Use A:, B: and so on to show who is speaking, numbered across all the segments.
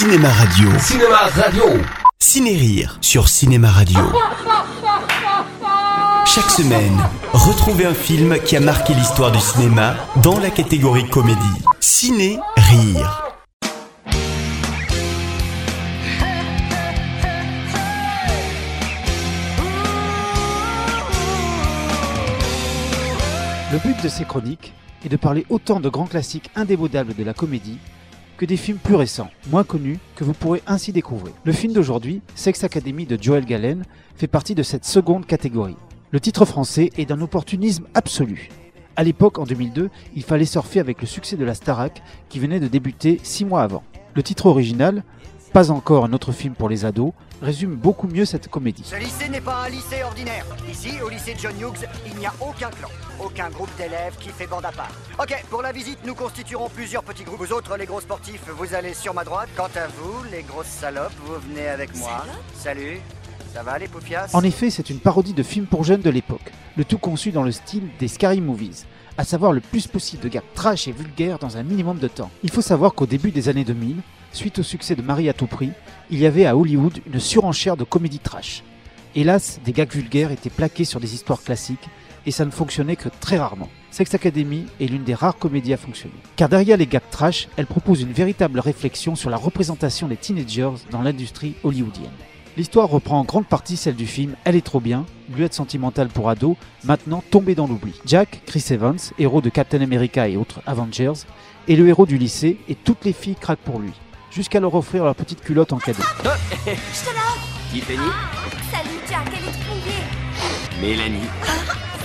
A: Cinéma Radio.
B: Cinéma Radio.
A: Ciné-Rire sur Cinéma Radio. Chaque semaine, retrouvez un film qui a marqué l'histoire du cinéma dans la catégorie comédie. Ciné-Rire.
C: Le but de ces chroniques est de parler autant de grands classiques indémodables de la comédie que des films plus récents, moins connus, que vous pourrez ainsi découvrir. Le film d'aujourd'hui, Sex Academy de Joel Galen, fait partie de cette seconde catégorie. Le titre français est d'un opportunisme absolu. À l'époque, en 2002, il fallait surfer avec le succès de la Starac qui venait de débuter six mois avant. Le titre original, Pas encore un autre film pour les ados, résume beaucoup mieux cette comédie.
D: Ce lycée n'est pas un lycée ordinaire. Ici, au lycée John Hughes, il n'y a aucun clan, aucun groupe d'élèves qui fait bande à part. Ok, pour la visite, nous constituerons plusieurs petits groupes. Vous autres, les gros sportifs, vous allez sur ma droite. Quant à vous, les grosses salopes, vous venez avec moi. Salut. Ça va les poufias?
C: En effet, c'est une parodie de film pour jeunes de l'époque, le tout conçu dans le style des Scary Movies, à savoir le plus possible de gags trash et vulgaires dans un minimum de temps. Il faut savoir qu'au début des années 2000, suite au succès de Marie à tout prix, il y avait à Hollywood une surenchère de comédie trash. Hélas, des gags vulgaires étaient plaqués sur des histoires classiques et ça ne fonctionnait que très rarement. Sex Academy est l'une des rares comédies à fonctionner. Car derrière les gags trash, elle propose une véritable réflexion sur la représentation des teenagers dans l'industrie hollywoodienne. L'histoire reprend en grande partie celle du film Elle est trop bien, bluette sentimentale pour ados, maintenant tombée dans l'oubli. Jack, Chris Evans, héros de Captain America et autres Avengers, est le héros du lycée et toutes les filles craquent pour lui, jusqu'à leur offrir leur petite culotte en cadeau.
B: Tiffany.
E: Salut Jack, elle est.
B: Mélanie.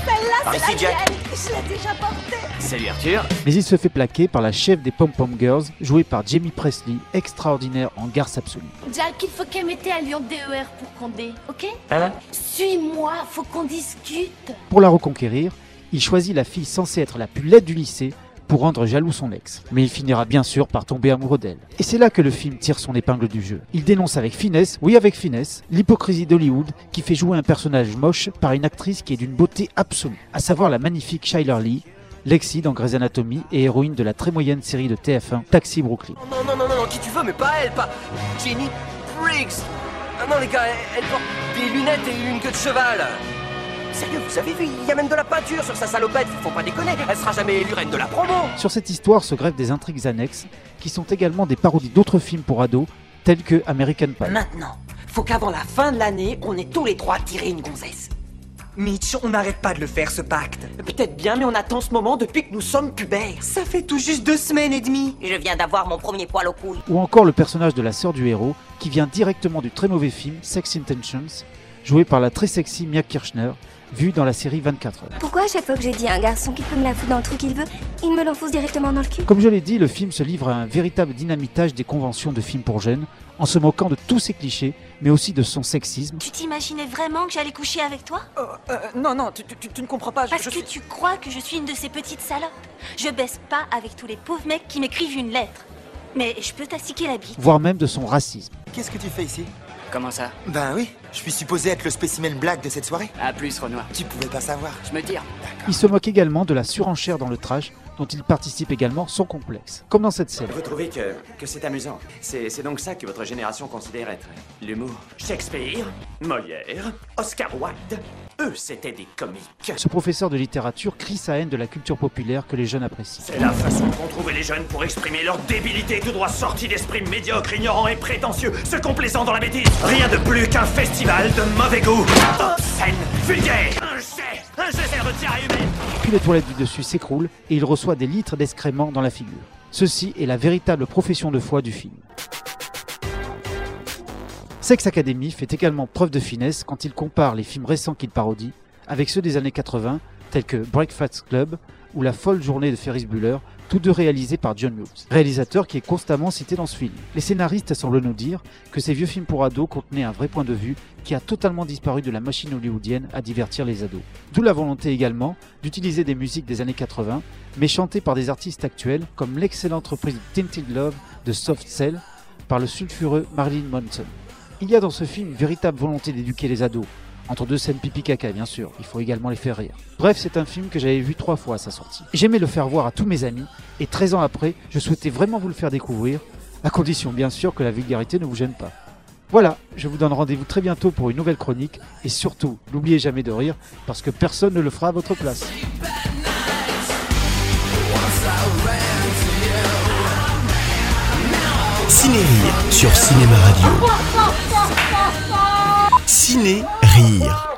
E: Celle-là,
B: Par
E: c'est la
B: Jack.
E: mienne. Je l'ai déjà portée.
B: Salut Arthur.
C: Mais il se fait plaquer par la chef des Pom Pom Girls, jouée par Jamie Presley, extraordinaire en garce absolue.
E: Jack, il faut qu'elle mette à Lyon DER pour Condé, ok?
B: Hein?
E: Suis-moi, faut qu'on discute.
C: Pour la reconquérir, il choisit la fille censée être la plus laide du lycée pour rendre jaloux son ex. Mais il finira bien sûr par tomber amoureux d'elle. Et c'est là que le film tire son épingle du jeu. Il dénonce avec finesse, oui avec finesse, l'hypocrisie d'Hollywood qui fait jouer un personnage moche par une actrice qui est d'une beauté absolue, à savoir la magnifique Shyler Lee, Lexi dans Grey's Anatomy et héroïne de la très moyenne série de TF1 Taxi Brooklyn.
B: Non, non, non, non, non, qui tu veux, mais pas elle, pas Jenny Briggs. Ah non, les gars, elle porte des lunettes et une queue de cheval. Sérieux, vous avez vu, il y a même de la peinture sur sa salopette, faut pas déconner, elle sera jamais élue reine de la promo.
C: Sur cette histoire se greffent des intrigues annexes qui sont également des parodies d'autres films pour ados tels que American Pie.
F: Maintenant, faut qu'avant la fin de l'année, on ait tous les trois tiré une gonzesse.
G: Mitch, on n'arrête pas de le faire ce pacte.
F: Peut-être bien, mais on attend ce moment depuis que nous sommes pubères.
G: Ça fait tout juste deux semaines et demie.
F: Je viens d'avoir mon premier poil au couilles.
C: Ou encore le personnage de la sœur du héros qui vient directement du très mauvais film Sex Intentions, joué par la très sexy Mia Kirchner, vue dans la série 24 heures.
H: Pourquoi à chaque fois que j'ai dit à un garçon qu'il peut me la foutre dans le trou qu'il veut, il me l'enfonce directement dans le cul?
C: Comme je l'ai dit, le film se livre à un véritable dynamitage des conventions de films pour jeunes, en se moquant de tous ses clichés, mais aussi de son sexisme,
E: Tu t'imaginais vraiment que j'allais coucher avec toi?
G: Euh, euh, non, non, tu, tu- tu- tu ne comprends pas. je-
E: Parce
G: je
E: que
G: suis-
E: tu crois que je suis une de ces petites salopes? Je baisse pas avec tous les pauvres mecs qui m'écrivent une lettre. Mais je peux t'astiquer la bite.
C: voire même de son racisme.
I: Qu'est-ce que tu fais ici?
B: Comment ça
I: Ben oui, je suis supposé être le spécimen black de cette soirée.
B: À plus, Renoir.
I: Tu pouvais pas savoir.
B: Je me tire.
C: Il se moque également de la surenchère dans le trash, dont il participe également sans complexe, comme dans cette scène.
J: Vous trouvez que, que c'est amusant C'est c'est donc ça que votre génération considère être l'humour Shakespeare, Molière, Oscar Wilde, eux c'était des comiques.
C: Ce professeur de littérature crie sa haine de la culture populaire que les jeunes apprécient.
J: C'est la façon qu'ont trouvé les jeunes pour exprimer leur débilité tout droit sortie d'esprits médiocres, ignorants et prétentieux, se complaisant dans la bêtise. Rien de plus qu'un festival de mauvais goût, obscène, vulgaire, un jet, un jet de tiare humaine.
C: Puis les toilettes du dessus s'écroulent et il reçoit des litres d'excréments dans la figure. Ceci est la véritable profession de foi du film. Sex Academy fait également preuve de finesse quand il compare les films récents qu'il parodie avec ceux des années 80 tels que Breakfast Club ou La folle journée de Ferris Bueller, tous deux réalisés par John Hughes, réalisateur qui est constamment cité dans ce film. Les scénaristes semblent nous dire que ces vieux films pour ados contenaient un vrai point de vue qui a totalement disparu de la machine hollywoodienne à divertir les ados. D'où la volonté également d'utiliser des musiques des années 80, mais chantées par des artistes actuels comme l'excellente reprise Tinted Love de Soft Cell par le sulfureux Marilyn Manson. Il y a dans ce film une véritable volonté d'éduquer les ados. Entre deux scènes pipi caca, bien sûr, il faut également les faire rire. Bref, c'est un film que j'avais vu trois fois à sa sortie. J'aimais le faire voir à tous mes amis, et 13 ans après, je souhaitais vraiment vous le faire découvrir, à condition bien sûr que la vulgarité ne vous gêne pas. Voilà, je vous donne rendez-vous très bientôt pour une nouvelle chronique, et surtout, n'oubliez jamais de rire, parce que personne ne le fera à votre place.
A: Ciné sur Cinéma Radio. Ciné Rire.